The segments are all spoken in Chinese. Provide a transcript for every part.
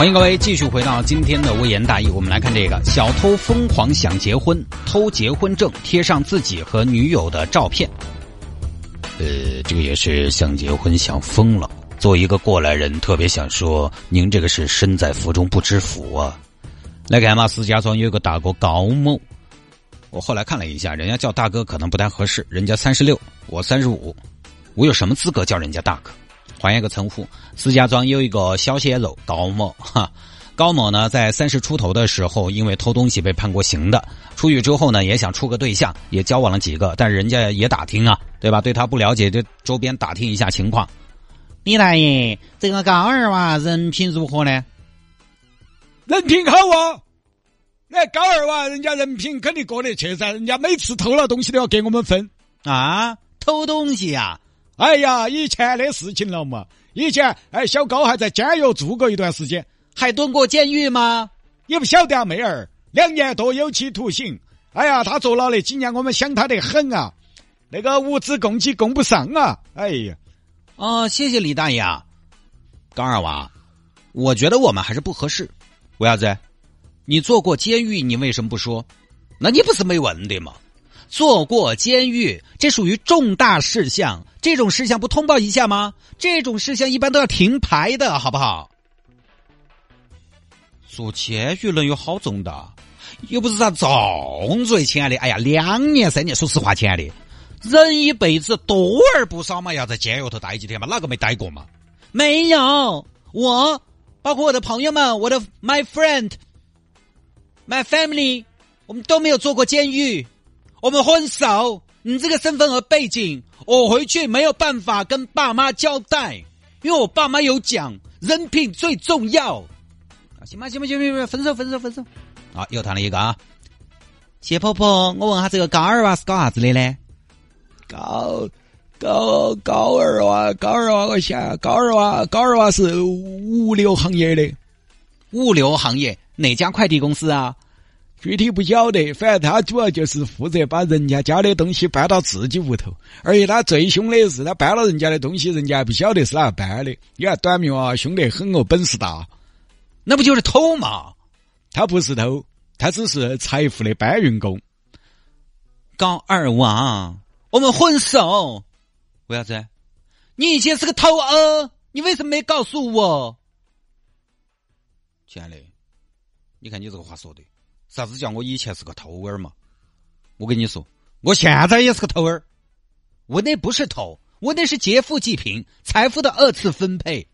欢迎各位继续回到今天的微言大义，我们来看这个小偷疯狂想结婚，偷结婚证贴上自己和女友的照片。呃，这个也是想结婚想疯了。作为一个过来人，特别想说，您这个是身在福中不知福啊。来看嘛，石家庄有个大哥高某，我后来看了一下，人家叫大哥可能不太合适，人家三十六，我三十五，我有什么资格叫人家大哥？换一个称呼，石家庄有一个小鲜肉高某，哈，高某呢在三十出头的时候，因为偷东西被判过刑的，出狱之后呢也想处个对象，也交往了几个，但人家也打听啊，对吧？对他不了解，就周边打听一下情况。李大爷，这个高二娃人品如何呢？人品好啊！那高二娃人家人品肯定过得去噻，人家每次偷了东西都要给我们分啊，偷东西呀！哎呀，以前的事情了嘛。以前，哎，小高还在监狱住过一段时间，还蹲过监狱吗？也不晓得啊，妹儿，两年多有期徒刑。哎呀，他坐牢那几年，我们想他得很啊。那个物资供给供不上啊。哎呀，哦，谢谢李大爷啊。高二娃，我觉得我们还是不合适。为啥子？你坐过监狱，你为什么不说？那你不是没问的吗？坐过监狱，这属于重大事项，这种事项不通报一下吗？这种事项一般都要停牌的，好不好？坐监狱能有好重大？又不是啥重罪，亲爱的。哎呀，两年三年，说实话，亲爱的，人一辈子多而不少嘛，要在监狱头待几天嘛？哪个没待过嘛？没有，我包括我的朋友们，我的 my friend，my family，我们都没有坐过监狱。我们分手，你这个身份和背景，我回去没有办法跟爸妈交代，因为我爸妈有讲人品最重要。行吧，行吧，行吧，行吧，分手，分手，分手。啊，又谈了一个啊，谢婆婆，我问下这个高二娃是搞啥子的呢？高高高二娃，高二娃，我想高二娃，高二娃是物流行业的，物流行业哪家快递公司啊？具体不晓得，反正他主要就是负责把人家家的东西搬到自己屋头，而且他最凶的是，他搬了人家的东西，人家还不晓得是哪个搬的。你看短命啊，凶得很哦，本事大，那不就是偷嘛？他不是偷，他只是财富的搬运工。高二娃，我们分手，为啥子？你以前是个偷儿，你为什么没告诉我？亲爱的，你看你这个话说的。啥子叫我以前是个偷儿嘛？我跟你说，我现在也是个偷儿。我那不是偷，我那是劫富济贫，财富的二次分配。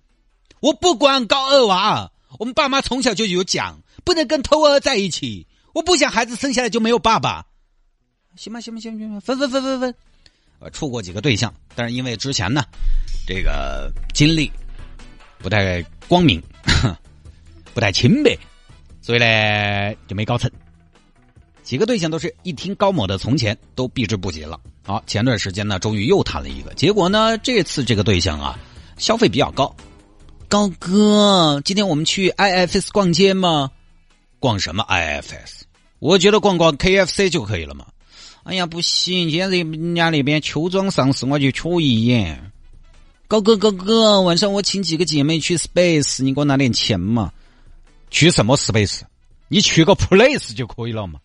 我不管高二娃，我们爸妈从小就有讲，不能跟偷儿在一起。我不想孩子生下来就没有爸爸。行吧，行吧，行吧，行吧，分分分分分。呃，处过几个对象，但是因为之前呢，这个经历不太光明，不太清白。所以呢，就没搞成。几个对象都是一听高某的从前，都避之不及了。好，前段时间呢，终于又谈了一个，结果呢，这次这个对象啊，消费比较高。高哥，今天我们去 IFS 逛街吗？逛什么 IFS？我觉得逛逛 KFC 就可以了嘛。哎呀，不行，今天人家那边秋装上市，我就瞧一眼。高哥，高哥，晚上我请几个姐妹去 Space，你给我拿点钱嘛。去什么 space？你去个 place 就可以了嘛。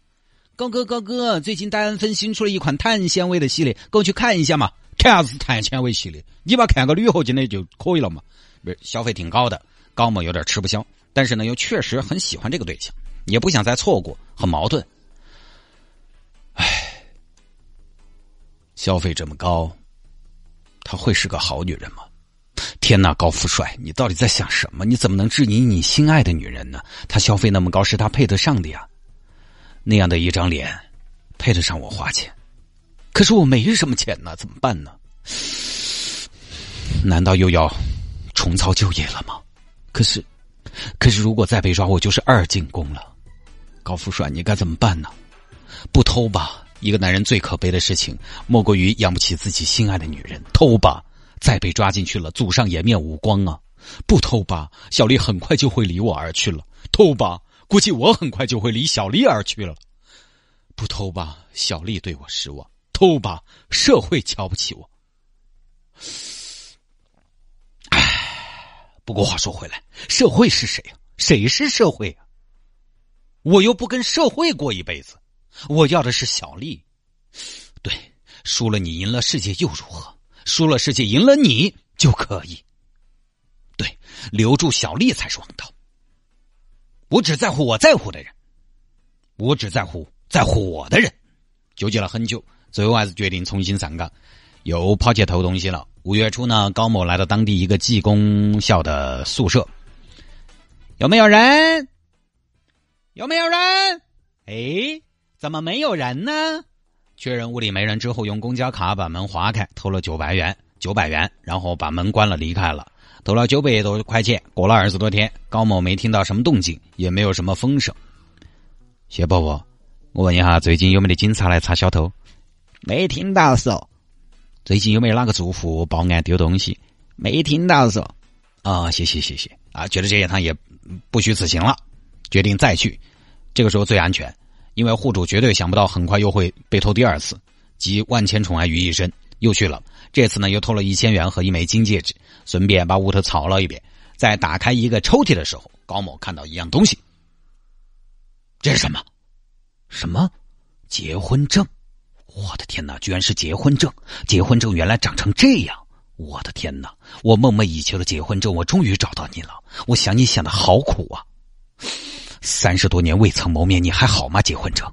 高哥，高哥，最近丹芬新出了一款碳纤维的系列，跟我去看一下嘛。看啥子碳纤维系列？你把看个铝合金的就可以了嘛。消费挺高的，高某有点吃不消，但是呢又确实很喜欢这个对象，也不想再错过，很矛盾。唉，消费这么高，她会是个好女人吗？天呐，高富帅，你到底在想什么？你怎么能质疑你心爱的女人呢？她消费那么高，是她配得上的呀。那样的一张脸，配得上我花钱。可是我没什么钱呢，怎么办呢？难道又要重操旧业了吗？可是，可是如果再被抓，我就是二进宫了。高富帅，你该怎么办呢？不偷吧，一个男人最可悲的事情，莫过于养不起自己心爱的女人。偷吧，再被抓进去了，祖上颜面无光啊！不偷吧，小丽很快就会离我而去了；偷吧，估计我很快就会离小丽而去了。不偷吧，小丽对我失望；偷吧，社会瞧不起我。唉，不过话说回来，社会是谁呀？谁是社会啊？我又不跟社会过一辈子。我要的是小丽，对，输了你赢了世界又如何？输了世界赢了你就可以。对，留住小丽才是王道。我只在乎我在乎的人，我只在乎在乎我的人。纠结了很久，最后还是决定重新上岗，又跑去偷东西了。五月初呢，高某来到当地一个技工校的宿舍，有没有人？有没有人？哎。怎么没有人呢？确认屋里没人之后，用公交卡把门划开，偷了九百元，九百元，然后把门关了，离开了，偷了九百多块钱。过了二十多天，高某没听到什么动静，也没有什么风声。谢伯伯，我问一下，最近有没得警察来查小偷？没听到说。最近有没有哪个住户报案丢东西？没听到说。啊，谢谢谢谢啊，觉得这一趟也不虚此行了，决定再去，这个时候最安全。因为户主绝对想不到，很快又会被偷第二次，集万千宠爱于一身，又去了。这次呢，又偷了一千元和一枚金戒指，顺便把屋头扫了一遍。在打开一个抽屉的时候，高某看到一样东西。这是什么？什么？结婚证！我的天哪，居然是结婚证！结婚证原来长成这样！我的天哪，我梦寐以求的结婚证，我终于找到你了！我想你想的好苦啊！三十多年未曾谋面，你还好吗？结婚证，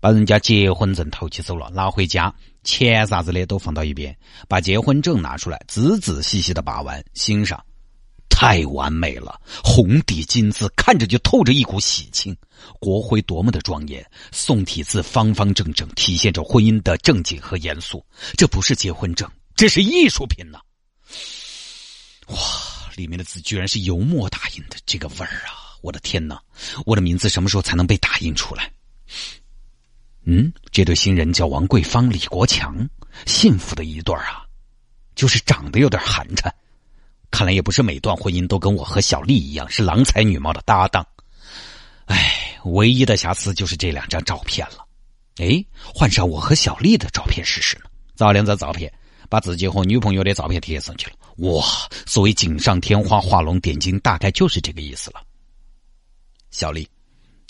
把人家结婚证偷起走了，拿回家，钱啥子的都放到一边，把结婚证拿出来，仔仔细细的把玩欣赏，太完美了，红底金字，看着就透着一股喜庆。国徽多么的庄严，宋体字方方正正，体现着婚姻的正经和严肃。这不是结婚证，这是艺术品呐！哇，里面的字居然是油墨打印的，这个味儿啊！我的天哪！我的名字什么时候才能被打印出来？嗯，这对新人叫王桂芳、李国强，幸福的一对啊，就是长得有点寒碜。看来也不是每段婚姻都跟我和小丽一样是郎才女貌的搭档。哎，唯一的瑕疵就是这两张照片了。哎，换上我和小丽的照片试试呢？找两张照片，把自己和女朋友的照片贴上去了。哇，所谓锦上添花、画龙点睛，大概就是这个意思了。小丽，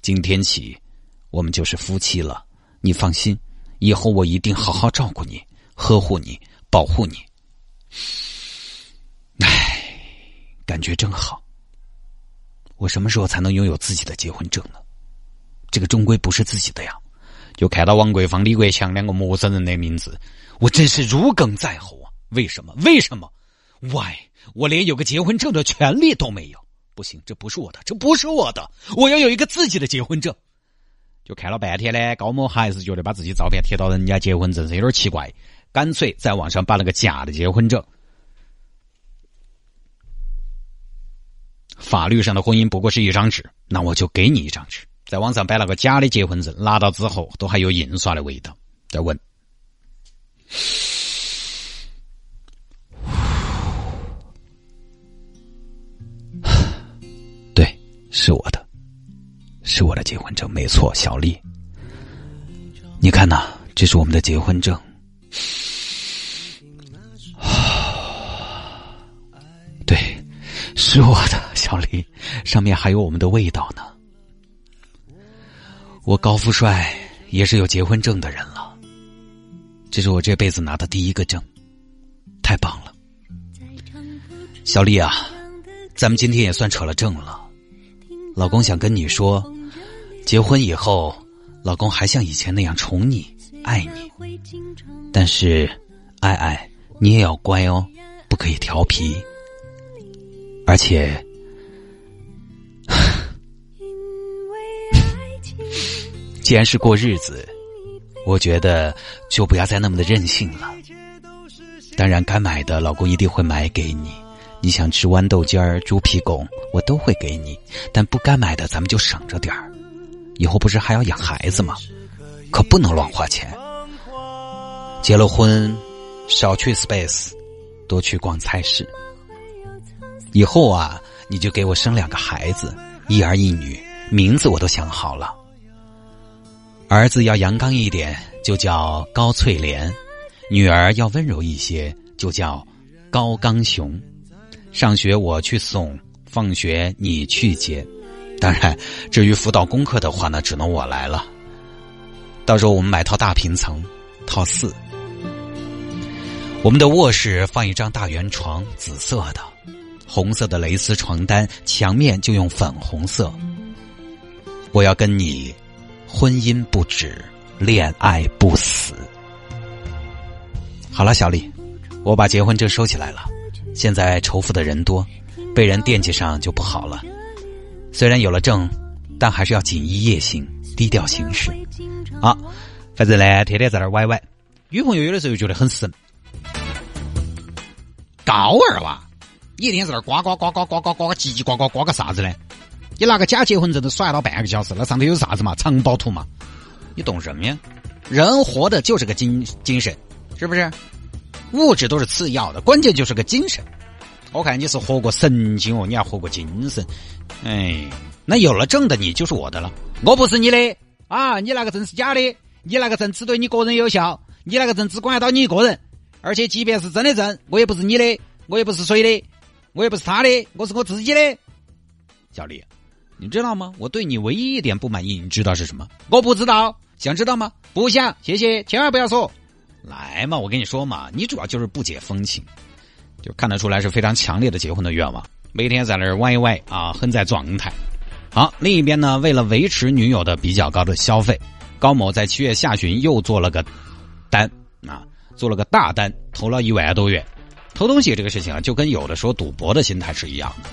今天起，我们就是夫妻了。你放心，以后我一定好好照顾你、呵护你、保护你。唉，感觉真好。我什么时候才能拥有自己的结婚证呢？这个终归不是自己的呀。就看到王桂芳、李国强两个陌生人的名字，我真是如鲠在喉啊！为什么？为什么？Why？我连有个结婚证的权利都没有。不行，这不是我的，这不是我的，我要有一个自己的结婚证。就看了半天呢，高某还是觉得把自己照片贴到人家结婚证上有点奇怪，干脆在网上办了个假的结婚证。法律上的婚姻不过是一张纸，那我就给你一张纸，在网上摆了个假的结婚证，拿到之后都还有印刷的味道。再问。是我的，是我的结婚证，没错，小丽。你看呐，这是我们的结婚证。对，是我的，小丽，上面还有我们的味道呢。我高富帅也是有结婚证的人了，这是我这辈子拿的第一个证，太棒了。小丽啊，咱们今天也算扯了证了。老公想跟你说，结婚以后，老公还像以前那样宠你、爱你。但是，爱爱，你也要乖哦，不可以调皮。而且，既然是过日子，我觉得就不要再那么的任性了。当然，该买的，老公一定会买给你。你想吃豌豆尖儿、猪皮拱，我都会给你。但不该买的，咱们就省着点儿。以后不是还要养孩子吗？可不能乱花钱。结了婚，少去 space，多去逛菜市。以后啊，你就给我生两个孩子，一儿一女，名字我都想好了。儿子要阳刚一点，就叫高翠莲；女儿要温柔一些，就叫高刚雄。上学我去送，放学你去接。当然，至于辅导功课的话呢，只能我来了。到时候我们买套大平层，套四。我们的卧室放一张大圆床，紫色的，红色的蕾丝床单，墙面就用粉红色。我要跟你，婚姻不止，恋爱不死。好了，小李，我把结婚证收起来了。现在仇富的人多，被人惦记上就不好了。虽然有了证，但还是要锦衣夜行，低调行事。啊，反正呢，天天在那歪歪，女朋友有的时候觉得很神。高二哇，你一天在那儿呱呱呱呱呱呱呱叽叽呱呱呱个啥子呢？你拿个假结婚证都耍到半个小时，那上头有啥子嘛？藏宝图嘛？你懂什么呀？人活的就是个精精神，是不是？物质都是次要的，关键就是个精神。我看你是活过神经哦，你还活过精神？哎，那有了证的你就是我的了，我不是你的啊！你那个证是假的，你那个证只对你个人有效，你那个证只管得到你一个人。而且，即便是真的证，我也不是你的，我也不是谁的，我也不是他的，我是我自己的。小李，你知道吗？我对你唯一一点不满意，你知道是什么？我不知道，想知道吗？不想，谢谢，千万不要说。来嘛，我跟你说嘛，你主要就是不解风情，就看得出来是非常强烈的结婚的愿望，每天在那儿歪歪啊，很在状态。好，另一边呢，为了维持女友的比较高的消费，高某在七月下旬又做了个单啊。做了个大单，投了一万多元。偷东西这个事情啊，就跟有的时候赌博的心态是一样的。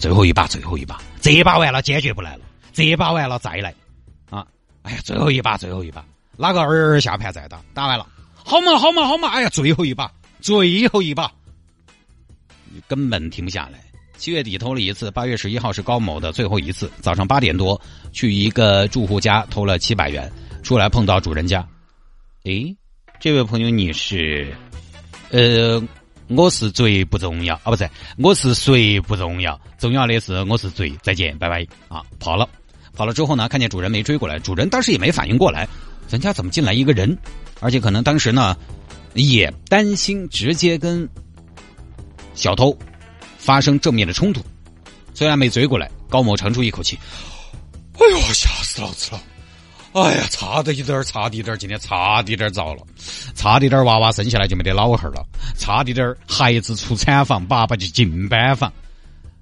最后一把，最后一把，这一把完了，坚决不来了。这一把完了再来，啊，哎呀，最后一把，最后一把，哪个儿下盘再打？打完了，好嘛，好嘛，好嘛，哎呀，最后一把，最后一把，你根本停不下来。七月底偷了一次，八月十一号是高某的最后一次。早上八点多去一个住户家偷了七百元，出来碰到主人家，诶。这位朋友，你是，呃，我是贼不重要啊，不是，我是谁不重要，重要的是我是贼。再见，拜拜啊！跑了，跑了之后呢，看见主人没追过来，主人当时也没反应过来，人家怎么进来一个人？而且可能当时呢，也担心直接跟小偷发生正面的冲突，虽然没追过来，高某长出一口气，哎呦，吓死老子了！哎呀，差的一点，差的一点，今天差的点儿糟了，差的点，娃娃生下来就没得老汉儿了，差的点，孩子出产房，爸爸就进班房。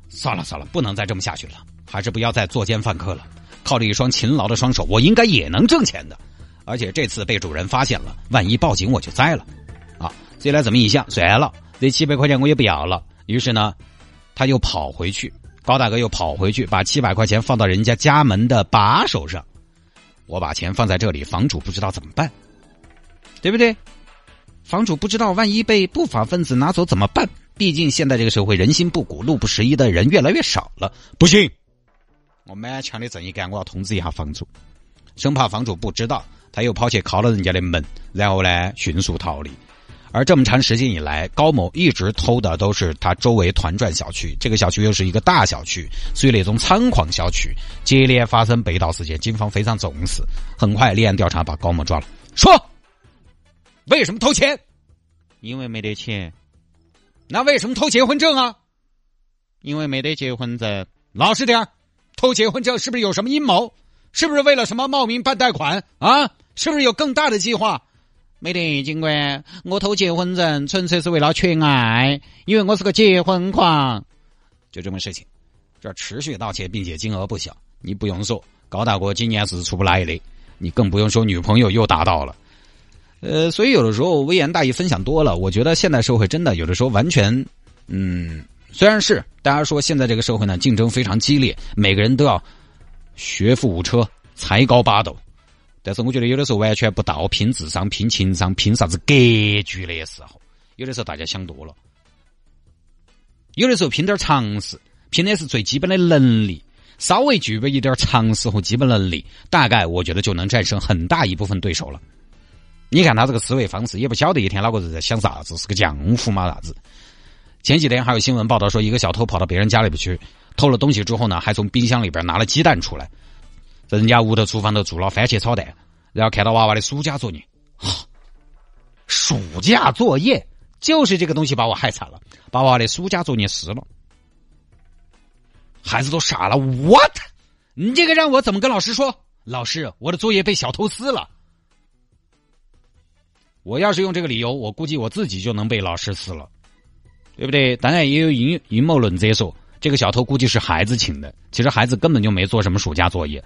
算了算了，不能再这么下去了，还是不要再作奸犯科了。靠着一双勤劳的双手，我应该也能挣钱的。而且这次被主人发现了，万一报警我就栽了。啊，后来这么一想，算了，这七百块钱我也不要了。于是呢，他又跑回去，高大哥又跑回去，把七百块钱放到人家家门的把手上。我把钱放在这里，房主不知道怎么办，对不对？房主不知道，万一被不法分子拿走怎么办？毕竟现在这个社会人心不古，路不拾遗的人越来越少了。不行，我满腔的正义感，我要通知一下房主，生怕房主不知道，他又跑去敲了人家的门，然后呢，迅速逃离。而这么长时间以来，高某一直偷的都是他周围团转小区，这个小区又是一个大小区，属于那种猖狂小区，接连发生被盗事件，警方非常重视，很快立案调查，把高某抓了。说，为什么偷钱？因为没得钱。那为什么偷结婚证啊？因为没得结婚证。老实点偷结婚证是不是有什么阴谋？是不是为了什么冒名办贷款啊？是不是有更大的计划？没得，警官，我偷结婚证纯粹是为了缺爱，因为我是个结婚狂，就这么事情。这持续盗窃，并且金额不小。你不用说，高大哥今年是出不来的，你更不用说女朋友又达到了。呃，所以有的时候微言大义分享多了，我觉得现代社会真的有的时候完全，嗯，虽然是大家说现在这个社会呢竞争非常激烈，每个人都要学富五车，才高八斗。但是我觉得有的时候完全不到拼智商、拼情商、拼啥子格局的时候，有的时候大家想多了。有的时候拼点常识，拼的是最基本的能力。稍微具备一点常识和基本能力，大概我觉得就能战胜很大一部分对手了。你看他这个思维方式，也不晓得一天哪个人在想啥子，是个浆糊嘛？啥子？前几天还有新闻报道说，一个小偷跑到别人家里边去偷了东西之后呢，还从冰箱里边拿了鸡蛋出来，在人家屋头厨房头做了番茄炒蛋，然后看到娃娃的暑假作业，暑假作业就是这个东西把我害惨了，把娃娃的暑假作业撕了，孩子都傻了，what？你这个让我怎么跟老师说？老师，我的作业被小偷撕了。我要是用这个理由，我估计我自己就能被老师撕了，对不对？当然也有阴阴谋论者说，这个小偷估计是孩子请的，其实孩子根本就没做什么暑假作业。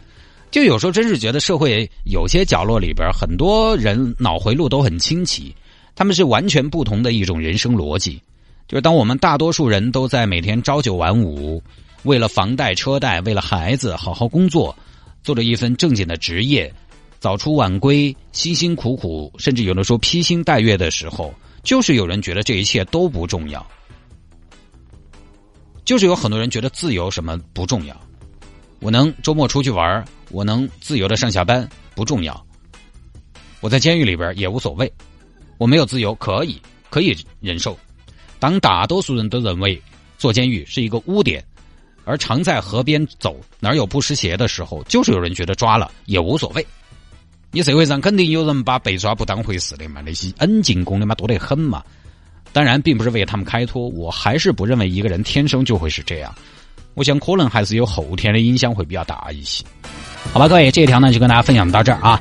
就有时候真是觉得社会有些角落里边，很多人脑回路都很清奇，他们是完全不同的一种人生逻辑。就是当我们大多数人都在每天朝九晚五，为了房贷车贷，为了孩子好好工作，做着一份正经的职业。早出晚归，辛辛苦苦，甚至有的时候披星戴月的时候，就是有人觉得这一切都不重要，就是有很多人觉得自由什么不重要，我能周末出去玩，我能自由的上下班不重要，我在监狱里边也无所谓，我没有自由可以可以忍受。当大多数人都认为坐监狱是一个污点，而常在河边走哪有不湿鞋的时候，就是有人觉得抓了也无所谓。你社会上肯定有人把被抓不当回事的嘛，那些恩进攻的嘛多得很嘛。当然，并不是为他们开脱，我还是不认为一个人天生就会是这样。我想可能还是有后天的影响会比较大一些。好吧，各位，这一条呢就跟大家分享到这儿啊。